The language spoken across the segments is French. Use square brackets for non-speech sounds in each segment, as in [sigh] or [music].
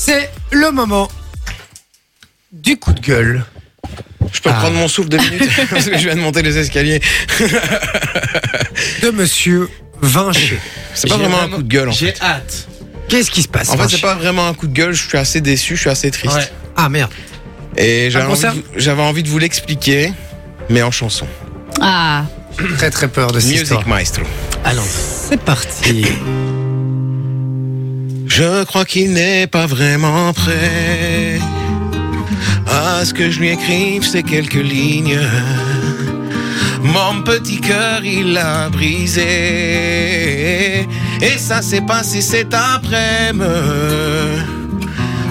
C'est le moment du coup de gueule Je peux Ah. prendre mon souffle deux minutes [laughs] parce que je viens de monter les escaliers. [laughs] de Monsieur Vinci. C'est pas vraiment un coup de gueule. En fait, J'ai hâte. Qu'est-ce qui se passe en fait c'est pas vraiment un coup de gueule. Je suis assez déçu, je suis assez triste. Ouais. Ah merde. Et j'avais envie, de vous- j'avais envie de vous l'expliquer, mais en chanson. Ah, Très très peur de cette Music histoire. Maestro. Allons, c'est parti. [clears throat] Je crois qu'il n'est pas vraiment prêt à ce que je lui écrive ces quelques lignes. Mon petit cœur, il l'a brisé. Et ça s'est passé cet après-midi.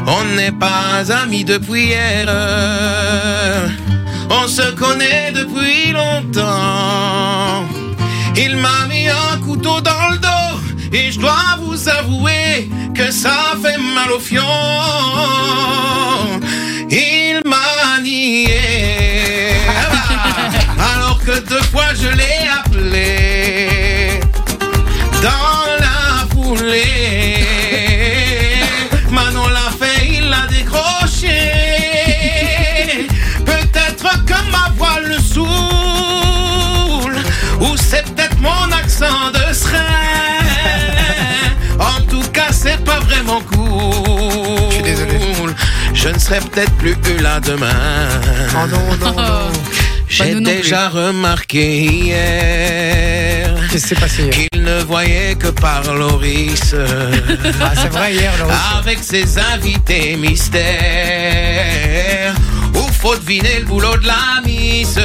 On n'est pas amis depuis hier. On se connaît depuis longtemps. Il m'a mis un couteau dans le dos et je dois vous avouer que ça fait mal au fion. Il m'a nié [laughs] alors que deux fois je l'ai appelé dans la foulée. Serai peut-être plus là demain. Oh non, non, non. [laughs] J'ai plus. déjà remarqué hier qu'il ne voyait que par Loris [laughs] Ah, c'est vrai, hier, Laurent. avec ses invités mystères. Où faut deviner le boulot de la mise.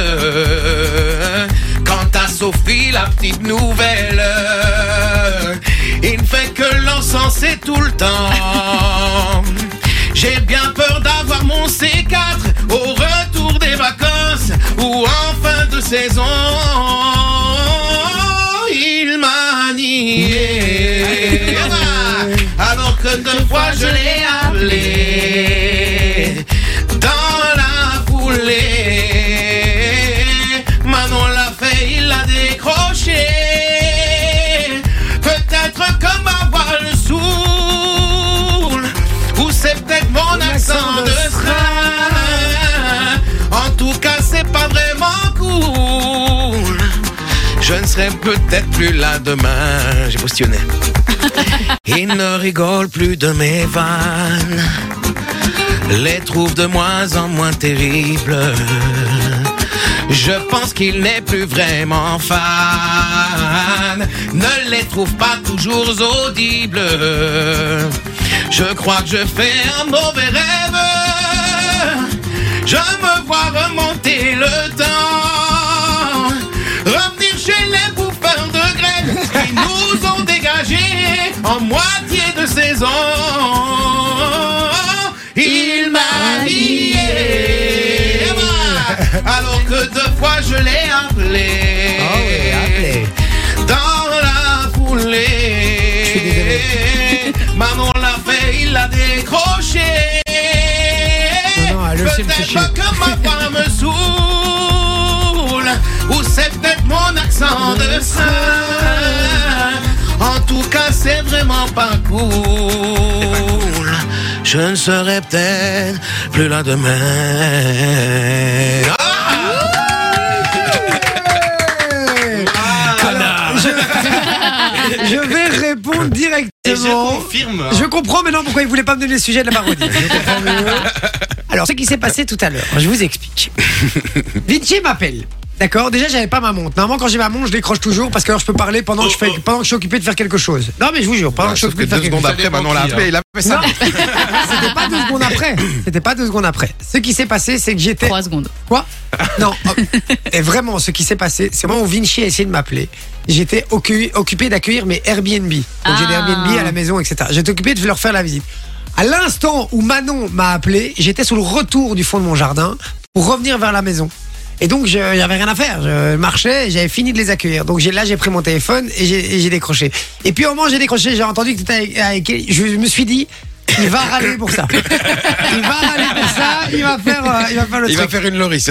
Quant à Sophie, la petite nouvelle, il ne fait que l'encenser tout le temps. J'ai bien peur d'avoir mon C4 au retour des vacances ou en fin de saison. Il m'a nié. Alors que deux fois je l'ai appelé Je ne serai peut-être plus là demain. J'ai postillonné. [laughs] Il ne rigole plus de mes vannes. Les trouve de moins en moins terribles. Je pense qu'il n'est plus vraiment fan. Ne les trouve pas toujours audibles. Je crois que je fais un mauvais rêve. Je me vois remonter le temps. De saison. Il m'a lié. Alors que deux fois je l'ai appelé. Oh oui, appelé. Dans la foulée. Manon l'a fait, il l'a décroché. Non, non, elle. Peut-être que pas cool. Je ne serai peut-être plus là demain. Ah [laughs] je... vais répondre directement. Et je confirme. Je comprends maintenant pourquoi il voulait pas me donner le sujet de la parodie. Alors, ce qui s'est passé tout à l'heure, je vous explique. [laughs] Vinci m'appelle. D'accord Déjà, j'avais pas ma montre. Normalement, quand j'ai ma montre, je décroche toujours parce que alors, je peux parler pendant que, je fais, pendant que je suis occupé de faire quelque chose. Non, mais je vous jure, pendant que je suis occupé de faire deux quelque secondes chose. après, Manon l'a appelé, il a fait ça. Non, [laughs] c'était pas deux secondes après. C'était pas deux secondes après. Ce qui s'est passé, c'est que j'étais. trois secondes. Quoi? Non. oh. Et vraiment, ce qui s'est passé, c'est moi où Vinci a essayé de m'appeler. J'étais occu- occupé d'accueillir mes Airbnb. Donc j'ai des Ah. Airbnb à la maison, etc. J'étais occupé de leur faire la visite. À l'instant où Manon m'a appelé, j'étais sur le retour du fond de mon jardin pour revenir vers la maison. Et donc, je j'avais rien à faire. Je marchais, j'avais fini de les accueillir. Donc, là, j'ai pris mon téléphone et j'ai décroché. Et puis, au moment j'ai décroché, j'ai entendu que tu étais avec, avec. Je me suis dit, il va râler pour ça. Il va râler pour ça, il va faire, euh, il va faire le Il va truc. faire une Loris.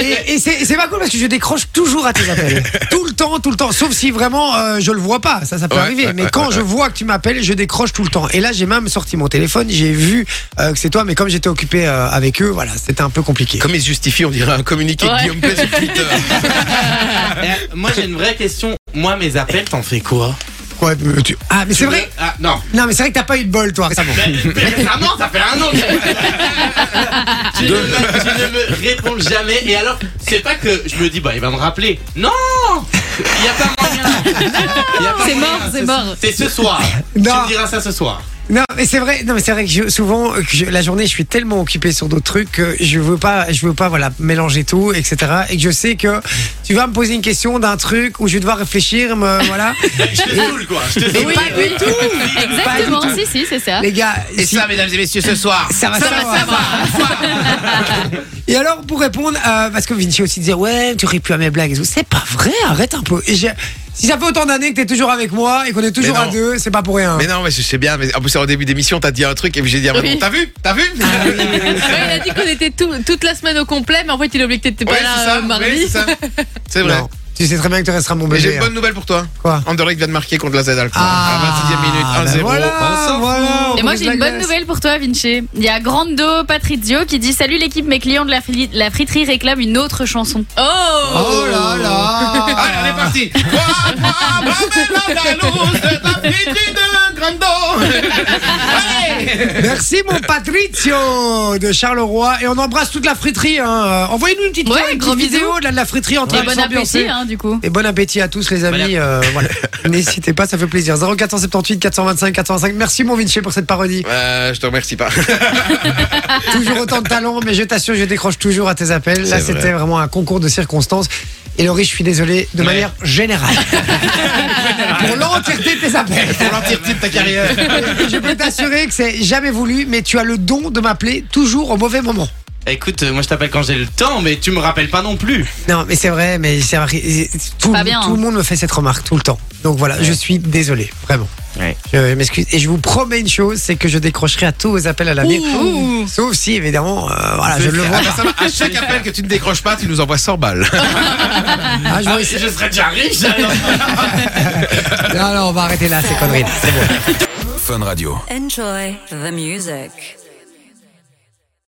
Et, et c'est c'est pas cool parce que je décroche toujours à tes appels. tout le temps, tout le temps. Sauf si vraiment euh, je le vois pas, ça, ça peut Ouais, arriver. ouais, mais ouais, quand ouais, je ouais. vois que tu m'appelles, je décroche tout le temps. Et là, j'ai même sorti mon téléphone, j'ai vu euh, que c'est toi, mais comme j'étais occupé euh, avec eux, voilà, c'était un peu compliqué. Comme il se justifie, on dirait un communiqué de Ouais. Guillaume Play sur Twitter. Moi j'ai une vraie question. Moi mes appels, t'en fais quoi? Ouais, mais tu- Ah, mais c'est vrai. Ah, non. Non, mais c'est vrai que t'as pas eu de bol, toi, récemment. Mais, mais récemment, ça fait un an. que- tu, ne me, tu ne me réponds jamais. Et alors, c'est pas que je me dis, bah, il va me rappeler. Non Il n'y a pas moyen. Il y a pas C'est moyen. mort, c'est mort. C'est ce soir. Non. Tu me diras ça ce soir. Non, mais c'est vrai. Non, mais c'est vrai que je- souvent, que je- la journée, je suis tellement occupé sur d'autres trucs que je veux pas, je veux pas, voilà, mélanger tout, etc. Et que je sais que tu vas me poser une question d'un truc où je vais devoir réfléchir, me, voilà. [laughs] Je te saoule, quoi. Je te saoule. pas du tout. Exactement, si, si, c'est ça. Les gars, Et si- ça, mesdames et messieurs, ce soir. ça va, ça, Ça va, va, ça va. Et alors, pour répondre, euh, parce que Vinci aussi disait, ouais, tu ris plus à mes blagues et tout. C'est pas vrai, arrête un peu. Et j'ai- si ça fait autant d'années que t'es toujours avec moi et qu'on est toujours à deux, c'est pas pour rien. Mais non, mais je sais bien. Mais en plus, au début d'émission, t'as dit un truc et puis j'ai dit, ah, Oui. t'as vu T'as vu Ouais, il a dit qu'on était tout- toute la semaine au complet, mais en fait, il a oublié que t'étais pas Ouais, là c'est ça. euh, mardi. c'est vrai. Non. Tu sais très bien que tu resteras mon Mais j'ai bébé. une bonne nouvelle pour toi. Quoi Anderlecht vient de marquer contre la Z Alkmaar. Ah, à 26e minute, 1-0. ben voilà, voilà, Et moi j'ai une bonne glace. nouvelle pour toi Vinci. Il y a Grando Patrizio qui dit Salut l'équipe, mes clients de la, fri- la friterie réclament une autre chanson. Oh, Oh parti. Toi, toi, bravo, la galouse de ta friterie de Grando. Allez. Merci mon Patrizio de Charleroi et on embrasse toute la friterie. Hein. Envoyez-nous une petite, Ouais, une petite gros vidéo de la, de la friterie en train de bon appétit hein, du coup. Et bon appétit à tous les amis. euh, voilà. [laughs] N'hésitez pas, ça fait plaisir. 0478 425 425. Merci mon Vinci pour cette parodie. Euh, je te remercie pas. [laughs] toujours autant de talent, mais je t'assure, je décroche toujours à tes appels. Là, vrai. c'était vraiment un concours de circonstances. Et Laurie, je suis désolé de Ouais. manière générale. [laughs] pour l'entièreté de tes appels. Pour l'entièreté de ta carrière. Je peux t'assurer que c'est jamais voulu, mais tu as le don de m'appeler toujours au mauvais moment. Écoute, euh, moi je t'appelle quand j'ai le temps, mais tu me rappelles pas non plus. Non, mais c'est vrai, mais c'est vrai, tout, Pas bien, tout hein. le monde me fait cette remarque tout le temps. Donc voilà, je suis désolé, vraiment. Ouais. Je m'excuse. Et je vous promets une chose, c'est que je décrocherai à tous vos appels à l'avenir. Ouh. Sauf si, évidemment, euh, voilà, je le vois Ah. À chaque appel que tu ne décroches pas, tu nous envoies 100 balles. [laughs] Ah, je Ah, je serais déjà riche alors. [laughs] Non, non, on va arrêter là, ces conneries. C'est bon. Enjoy the music.